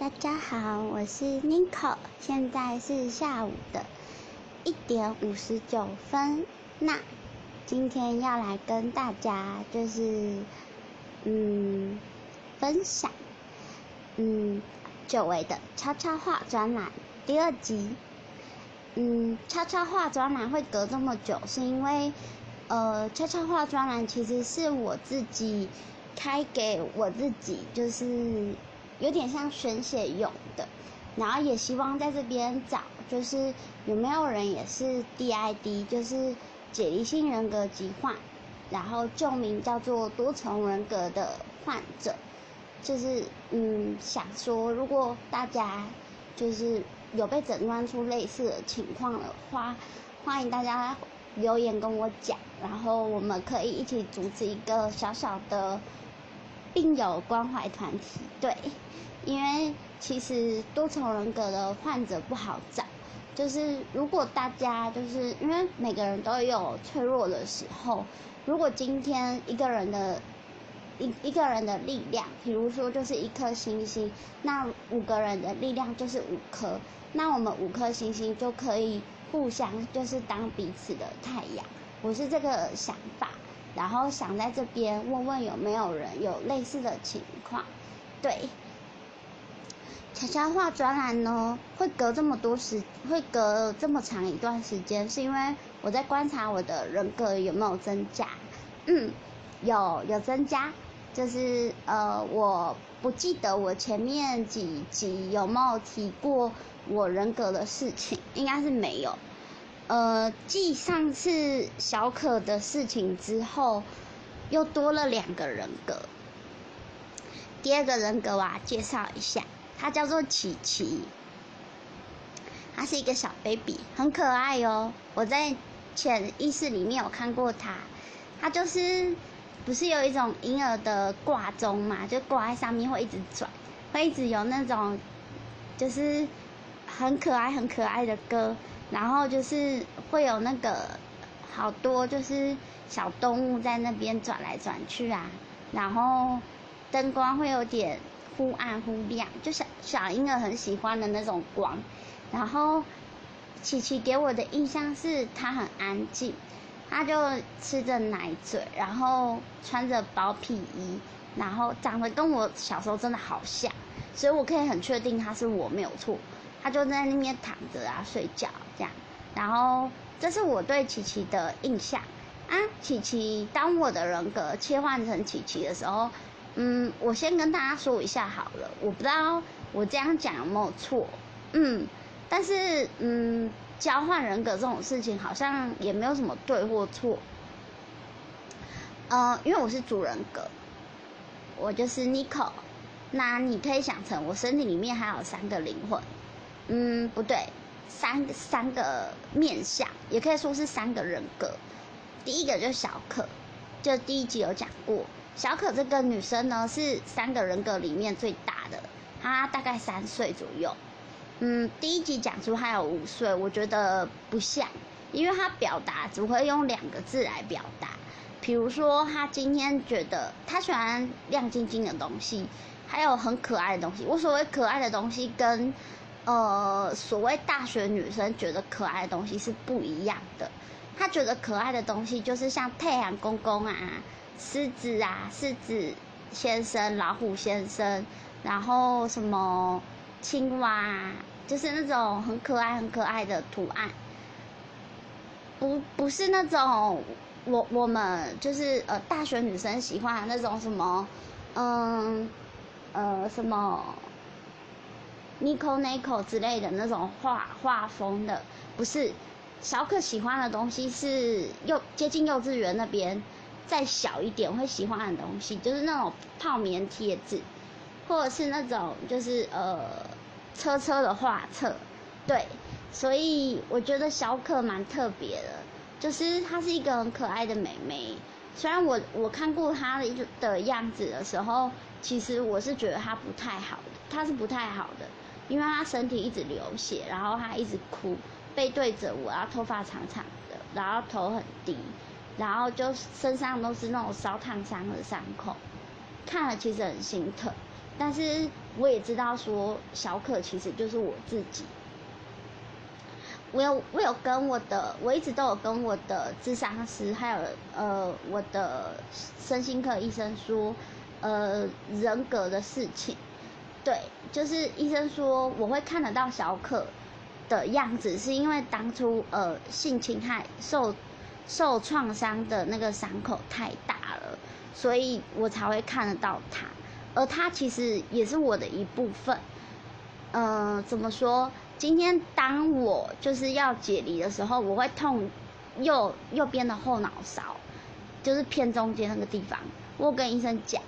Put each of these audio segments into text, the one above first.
大家好，我是 n i c o 现在是下午的一点五十九分。那今天要来跟大家就是嗯分享嗯久违的悄悄话专栏第二集。嗯，悄悄话专栏会隔这么久，是因为呃悄悄话专栏其实是我自己开给我自己，就是。有点像宣泄用的，然后也希望在这边找，就是有没有人也是 DID，就是解离性人格疾患，然后旧名叫做多重人格的患者，就是嗯想说，如果大家就是有被诊断出类似的情况的话，欢迎大家留言跟我讲，然后我们可以一起组织一个小小的。并有关怀团体，对，因为其实多重人格的患者不好找，就是如果大家就是因为每个人都有脆弱的时候，如果今天一个人的一一个人的力量，比如说就是一颗星星，那五个人的力量就是五颗，那我们五颗星星就可以互相就是当彼此的太阳，我是这个想法。然后想在这边问问有没有人有类似的情况，对。悄悄话专栏呢，会隔这么多时，会隔这么长一段时间，是因为我在观察我的人格有没有增加。嗯，有有增加，就是呃，我不记得我前面几集有没有提过我人格的事情，应该是没有。呃，继上次小可的事情之后，又多了两个人格。第二个人格我介绍一下，他叫做琪琪，他是一个小 baby，很可爱哦。我在潜意识里面有看过他，他就是不是有一种婴儿的挂钟嘛，就挂在上面会一直转，会一直有那种就是很可爱很可爱的歌。然后就是会有那个好多就是小动物在那边转来转去啊，然后灯光会有点忽暗忽亮，就小小婴儿很喜欢的那种光。然后琪琪给我的印象是她很安静，她就吃着奶嘴，然后穿着薄皮衣，然后长得跟我小时候真的好像，所以我可以很确定她是我没有错。他就在那边躺着啊，睡觉这样，然后这是我对琪琪的印象啊。琪琪当我的人格切换成琪琪的时候，嗯，我先跟大家说一下好了，我不知道我这样讲有没有错，嗯，但是嗯，交换人格这种事情好像也没有什么对或错，呃，因为我是主人格，我就是 Nico，那你可以想成我身体里面还有三个灵魂。嗯，不对，三三个面相，也可以说是三个人格。第一个就是小可，就第一集有讲过，小可这个女生呢是三个人格里面最大的，她大概三岁左右。嗯，第一集讲出她有五岁，我觉得不像，因为她表达只会用两个字来表达，比如说她今天觉得她喜欢亮晶晶的东西，还有很可爱的东西。我所谓可爱的东西跟呃，所谓大学女生觉得可爱的东西是不一样的。她觉得可爱的东西就是像太阳公公啊、狮子啊、狮子先生、老虎先生，然后什么青蛙，就是那种很可爱、很可爱的图案。不，不是那种我我们就是呃大学女生喜欢的那种什么，嗯，呃什么。Nico Nico 之类的那种画画风的，不是小可喜欢的东西，是幼接近幼稚园那边再小一点会喜欢的东西，就是那种泡棉贴纸，或者是那种就是呃车车的画册，对，所以我觉得小可蛮特别的，就是她是一个很可爱的美眉。虽然我我看过她的的样子的时候，其实我是觉得她不太好的，她是不太好的。因为他身体一直流血，然后他一直哭，背对着我，然后头发长长的，然后头很低，然后就身上都是那种烧烫伤的伤口，看了其实很心疼。但是我也知道说小可其实就是我自己。我有我有跟我的，我一直都有跟我的智商师，还有呃我的身心科医生说，呃人格的事情，对，就是医生说我会看得到小可的样子，是因为当初呃性侵害受受创伤的那个伤口太大了，所以我才会看得到他，而他其实也是我的一部分，呃怎么说？今天当我就是要解离的时候，我会痛右右边的后脑勺，就是偏中间那个地方。我跟医生讲，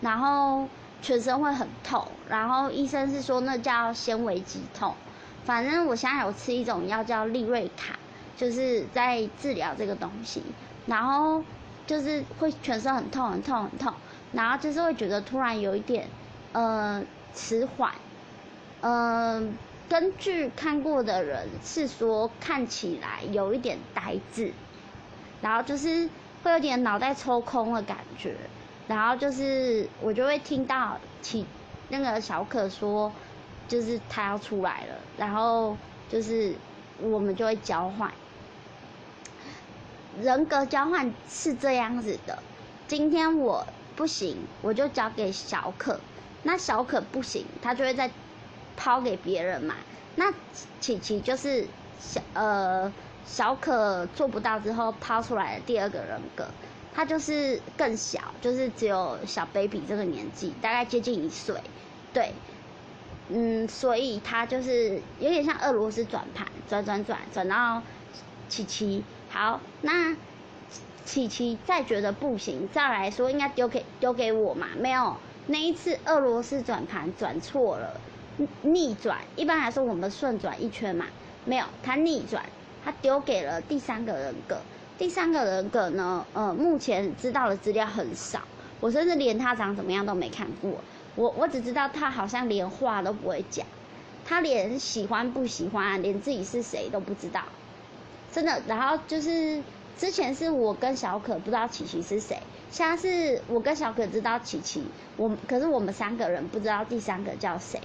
然后全身会很痛，然后医生是说那叫纤维肌痛。反正我现在有吃一种药叫利瑞卡，就是在治疗这个东西。然后就是会全身很痛很痛很痛，然后就是会觉得突然有一点呃迟缓，嗯。根据看过的人是说，看起来有一点呆滞，然后就是会有点脑袋抽空的感觉，然后就是我就会听到起那个小可说，就是他要出来了，然后就是我们就会交换，人格交换是这样子的，今天我不行，我就交给小可，那小可不行，他就会再。抛给别人嘛，那琪琪就是小呃小可做不到之后抛出来的第二个人格，他就是更小，就是只有小 baby 这个年纪，大概接近一岁，对，嗯，所以他就是有点像俄罗斯转盘，转转转转到琪琪，好，那琪琪再觉得不行，再来说应该丢给丢给我嘛，没有，那一次俄罗斯转盘转错了。逆转，一般来说我们顺转一圈嘛，没有，他逆转，他丢给了第三个人格。第三个人格呢，呃，目前知道的资料很少，我甚至连他长怎么样都没看过。我我只知道他好像连话都不会讲，他连喜欢不喜欢，连自己是谁都不知道，真的。然后就是之前是我跟小可不知道琪琪是谁，现在是我跟小可知道琪琪，我可是我们三个人不知道第三个叫谁。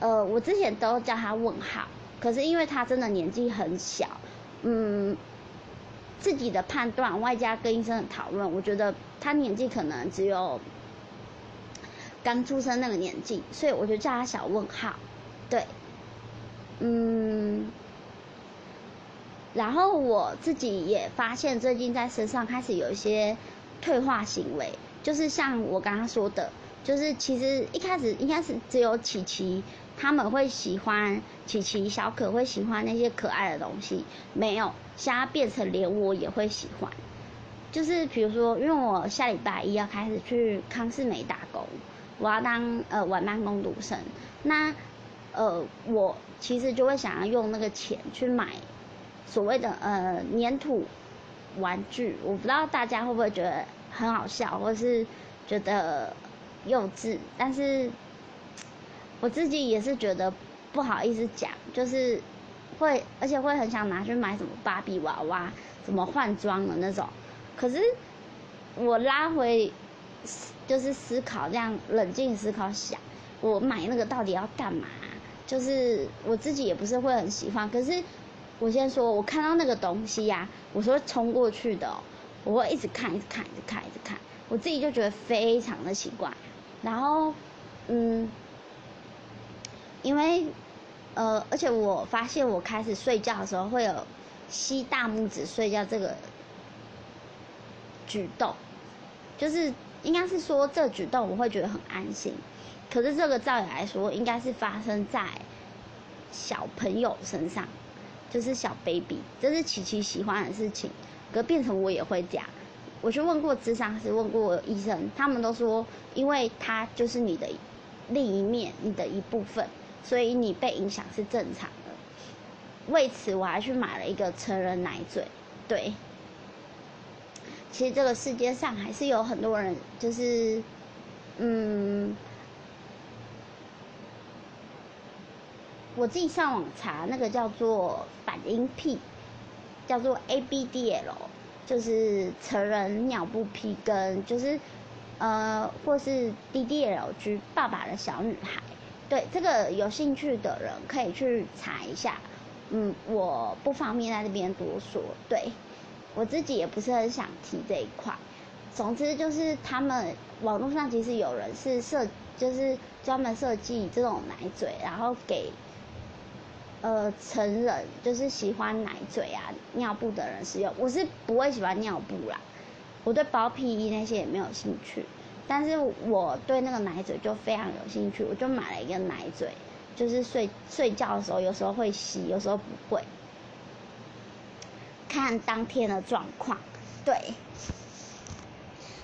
呃，我之前都叫他问号，可是因为他真的年纪很小，嗯，自己的判断外加跟医生的讨论，我觉得他年纪可能只有刚出生那个年纪，所以我就叫他小问号，对，嗯，然后我自己也发现最近在身上开始有一些退化行为，就是像我刚刚说的，就是其实一开始应该是只有琪琪。他们会喜欢琪琪、小可会喜欢那些可爱的东西，没有，现在变成连我也会喜欢。就是比如说，因为我下礼拜一要开始去康士美打工，我要当呃晚班工读生，那呃我其实就会想要用那个钱去买所谓的呃粘土玩具，我不知道大家会不会觉得很好笑，或是觉得幼稚，但是。我自己也是觉得不好意思讲，就是会，而且会很想拿去买什么芭比娃娃，什么换装的那种。可是我拉回，就是思考这样冷静思考想，我买那个到底要干嘛？就是我自己也不是会很喜欢。可是我先说，我看到那个东西呀，我是会冲过去的，我会一直看，一直看，一直看，一直看。我自己就觉得非常的奇怪。然后，嗯。因为，呃，而且我发现我开始睡觉的时候会有吸大拇指睡觉这个举动，就是应该是说这举动我会觉得很安心。可是这个照理来说应该是发生在小朋友身上，就是小 baby，这是琪琪喜欢的事情。可变成我也会这样。我去问过智商师，问过医生，他们都说，因为他就是你的另一面，你的一部分。所以你被影响是正常的。为此，我还去买了一个成人奶嘴。对，其实这个世界上还是有很多人，就是，嗯，我自己上网查，那个叫做反应癖，叫做 ABDL，就是成人尿布癖跟就是呃，或是 DDLG 爸爸的小女孩，对这个有兴趣的人可以去查一下。嗯，我不方便在这边多说。对我自己也不是很想提这一块。总之就是他们网络上其实有人是设，就是专门设计这种奶嘴，然后给呃成人就是喜欢奶嘴啊尿布的人使用。我是不会喜欢尿布啦，我对包皮衣那些也没有兴趣。但是我对那个奶嘴就非常有兴趣，我就买了一个奶嘴，就是睡睡觉的时候有时候会吸，有时候不会，看当天的状况，对。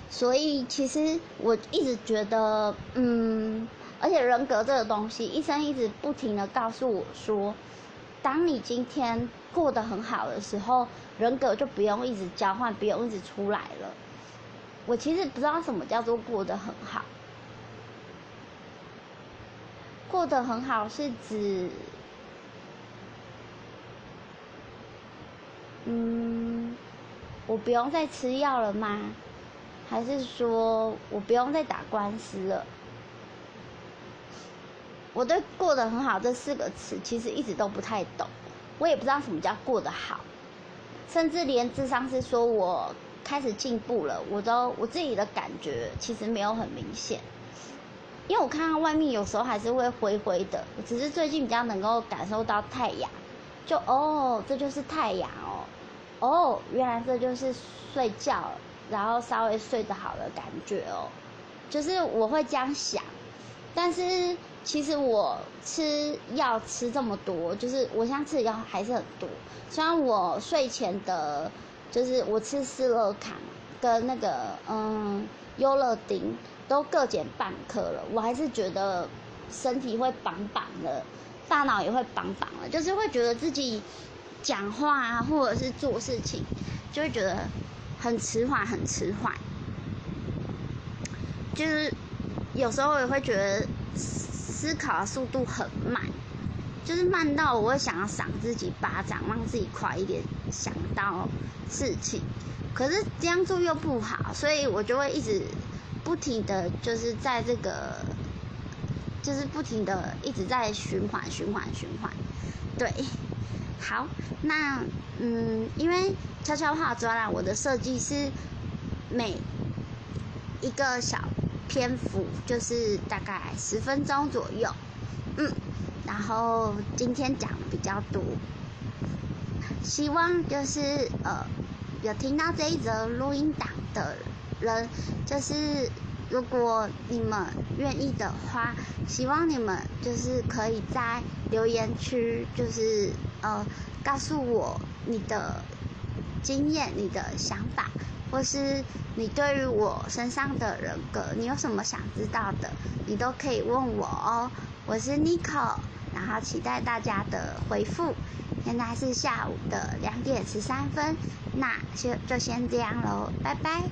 所以其实我一直觉得，嗯，而且人格这个东西，医生一直不停的告诉我说，当你今天过得很好的时候，人格就不用一直交换，不用一直出来了。我其实不知道什么叫做过得很好，过得很好是指，嗯，我不用再吃药了吗？还是说我不用再打官司了？我对“过得很好”这四个词其实一直都不太懂，我也不知道什么叫过得好，甚至连智商是说我开始进步了，我都我自己的感觉其实没有很明显，因为我看到外面有时候还是会灰灰的，只是最近比较能够感受到太阳，就哦，这就是太阳哦，哦，原来这就是睡觉。然后稍微睡得好的感觉哦，就是我会这样想，但是其实我吃药吃这么多，就是我现在吃的药还是很多。虽然我睡前的，就是我吃斯乐卡跟那个嗯优乐丁都各减半颗了，我还是觉得身体会绑绑的，大脑也会绑绑的，就是会觉得自己讲话啊或者是做事情，就会觉得。很迟缓，很迟缓，就是有时候也会觉得思考的速度很慢，就是慢到我会想要赏自己巴掌，让自己快一点想到事情。可是这样做又不好，所以我就会一直不停的就是在这个，就是不停的一直在循环，循环，循环，对。好，那嗯，因为悄悄话专栏我的设计是每一个小篇幅就是大概十分钟左右，嗯，然后今天讲比较多，希望就是呃有听到这一则录音档的人，就是如果你们愿意的话，希望你们就是可以在留言区就是。呃，告诉我你的经验、你的想法，或是你对于我身上的人格，你有什么想知道的，你都可以问我哦。我是 n i c o 然后期待大家的回复。现在是下午的两点十三分，那就就先这样喽，拜拜。